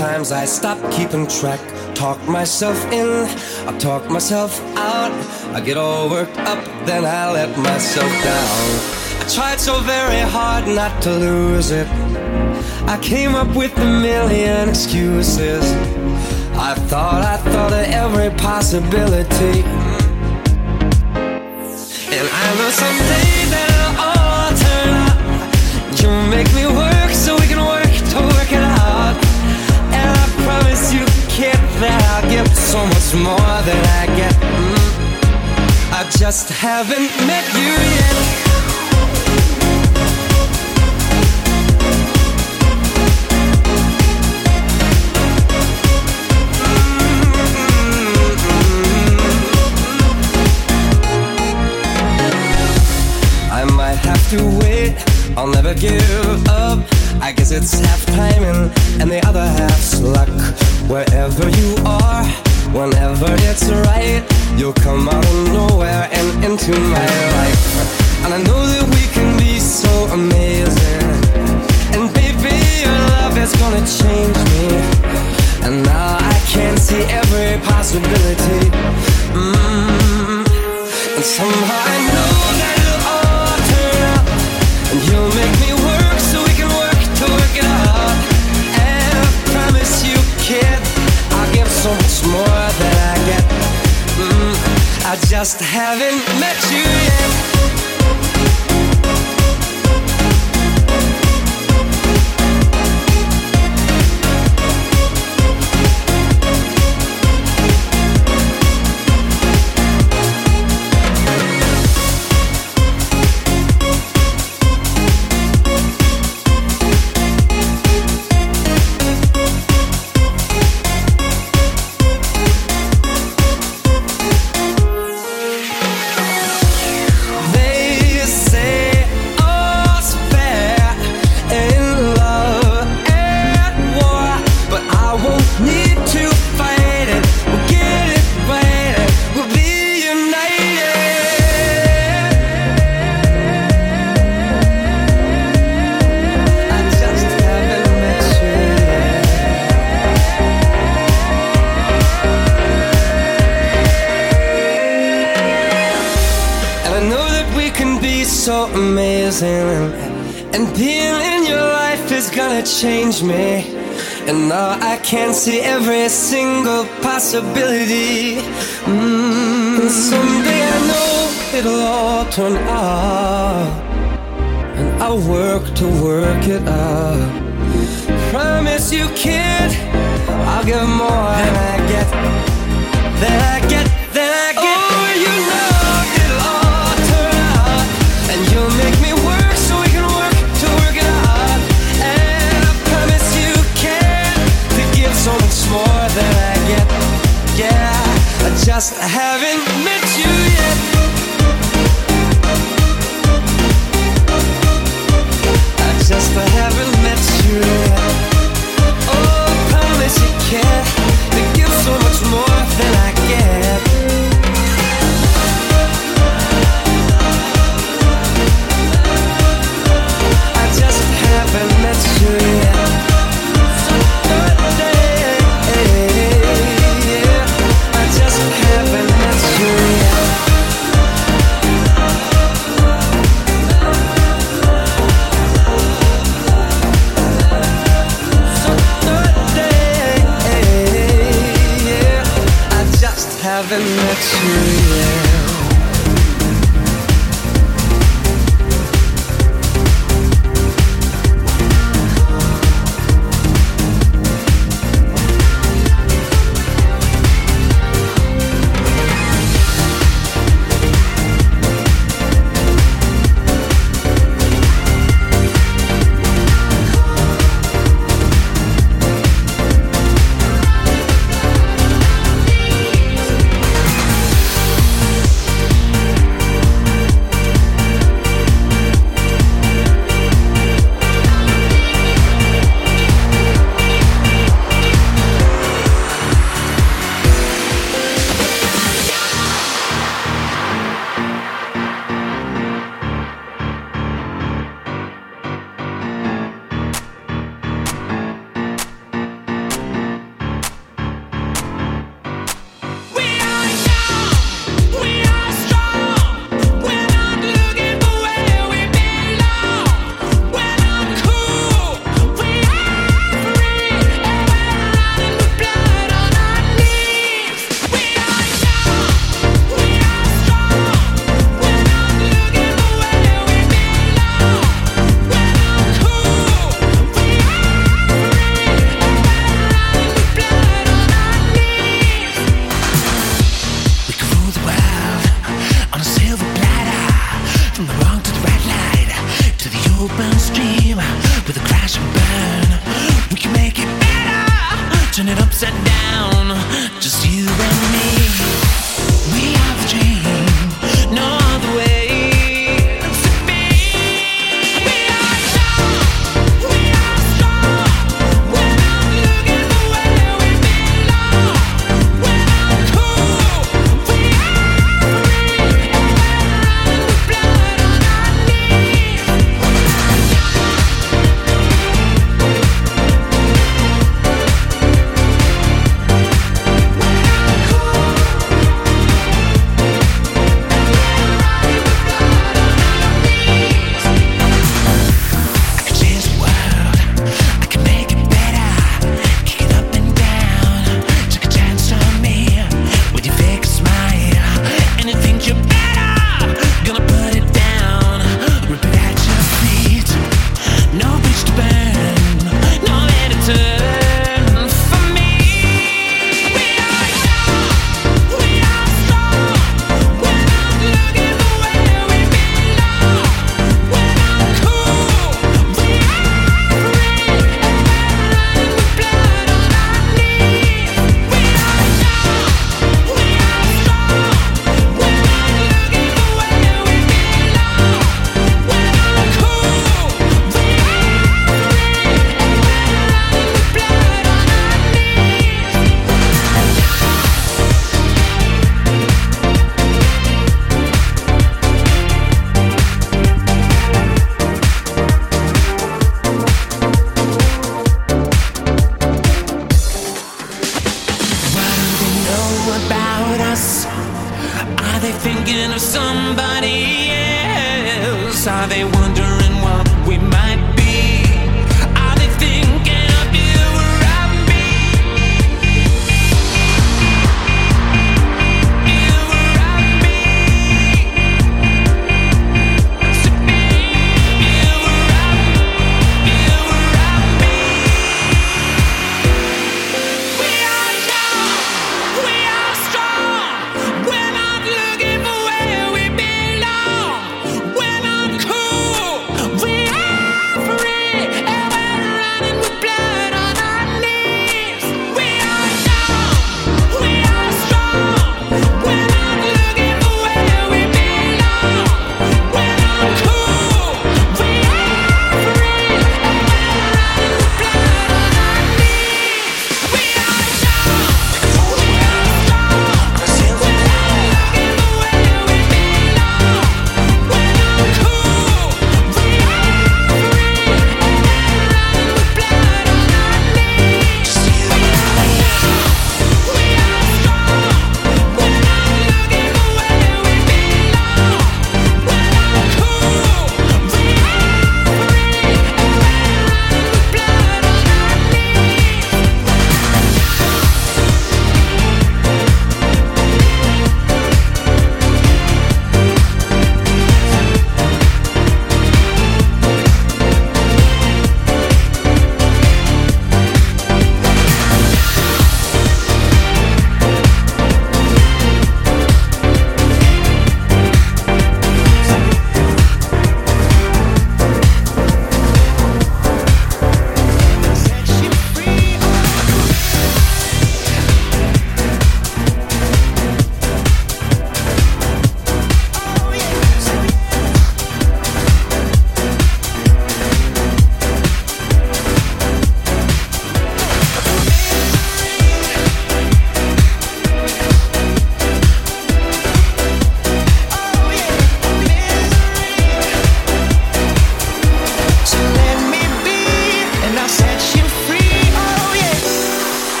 so many times I stop keeping track. Talk myself in, I talk myself out. I get all worked up, then I let myself down. I tried so very hard not to lose it. I came up with a million excuses. I thought, I thought of every possibility. And I know someday much more than I get. Mm. I just haven't met you yet. I might have to wait, I'll never give up. I guess it's half timing and the other half's luck. Wherever you are, whenever it's right, you'll come out of nowhere and into my life. And I know that we can be so amazing. And baby, your love is gonna change me. And now I can see every possibility. Just haven't turn out.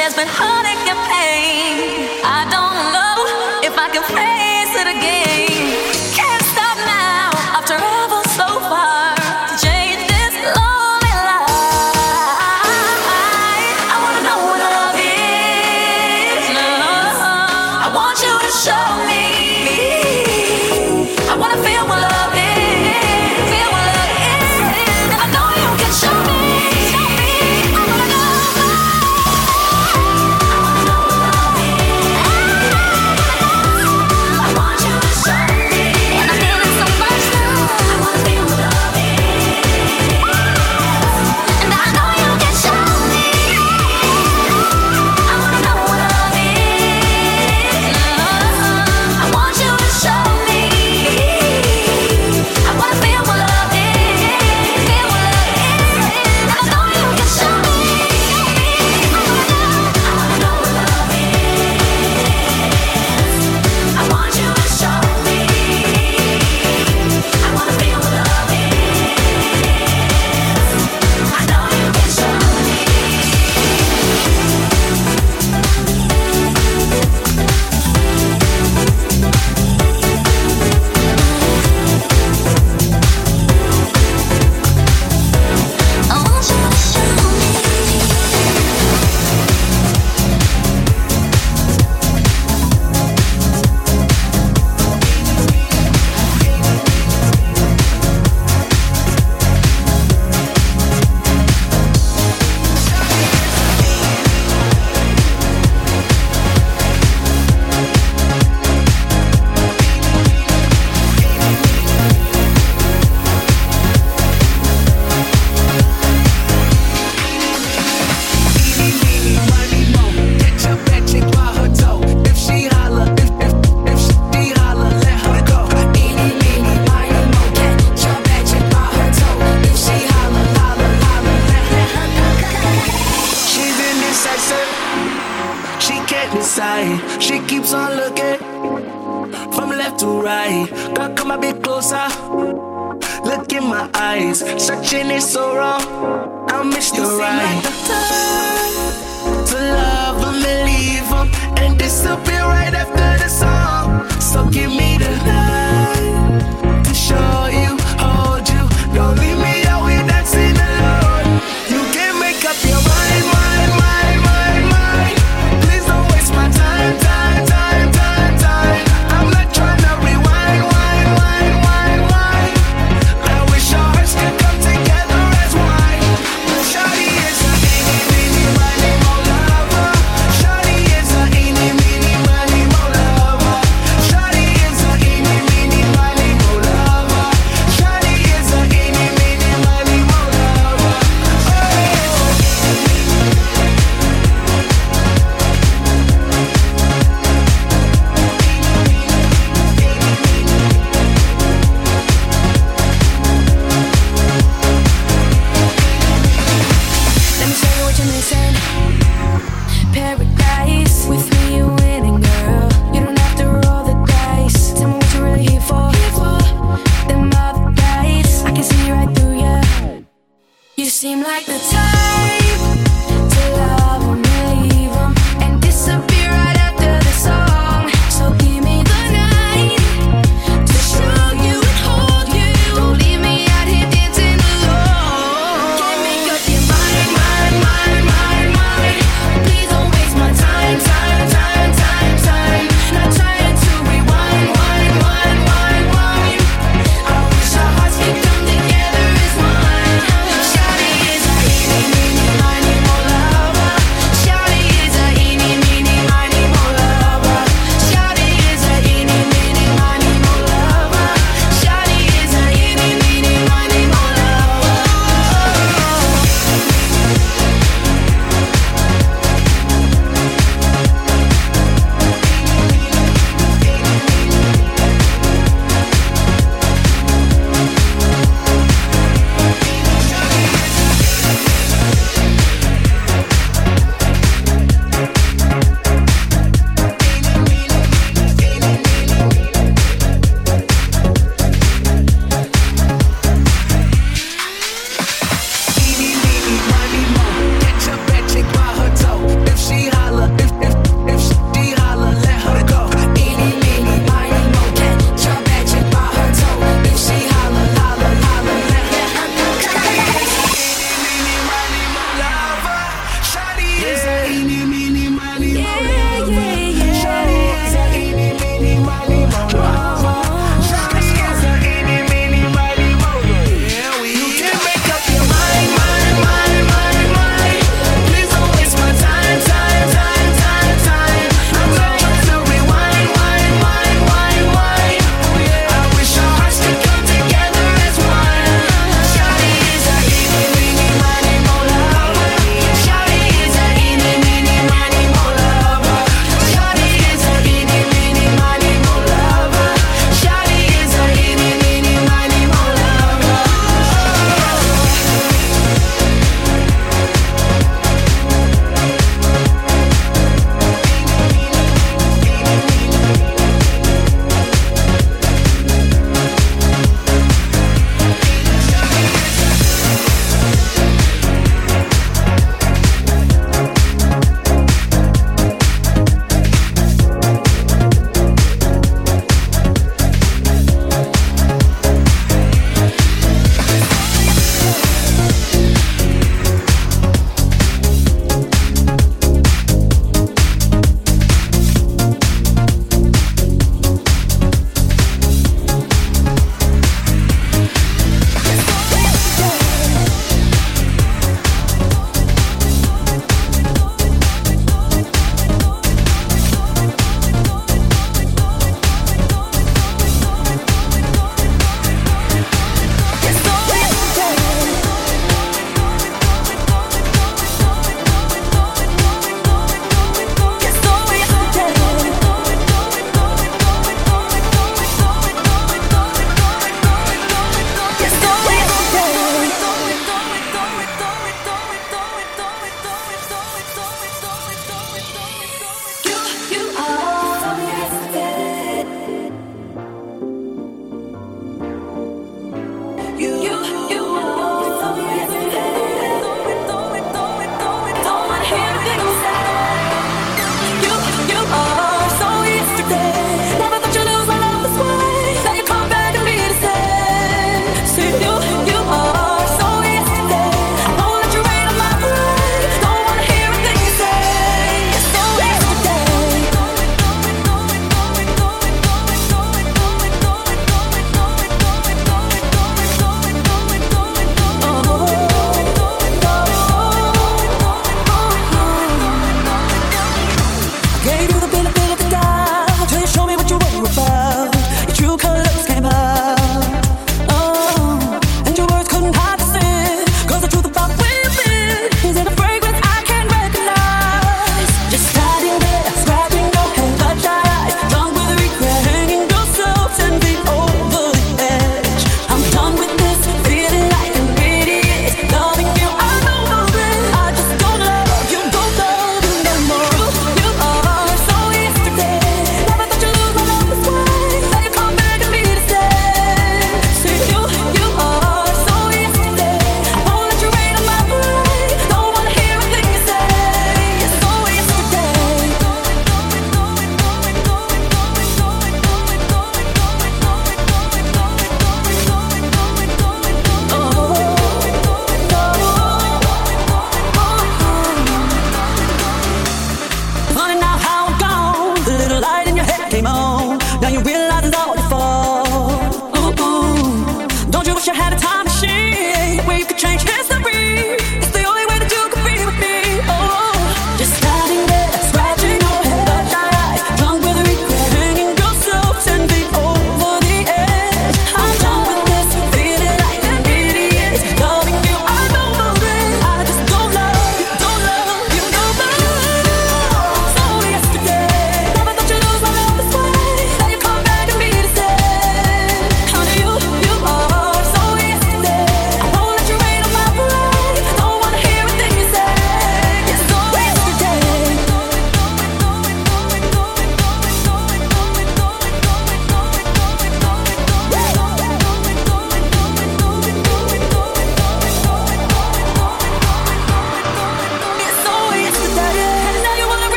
there's been hope. Come a bit closer. Look in my eyes, searching is so wrong. I miss the ride. Like the time to love them and leave them and disappear right after the song. So give me the night.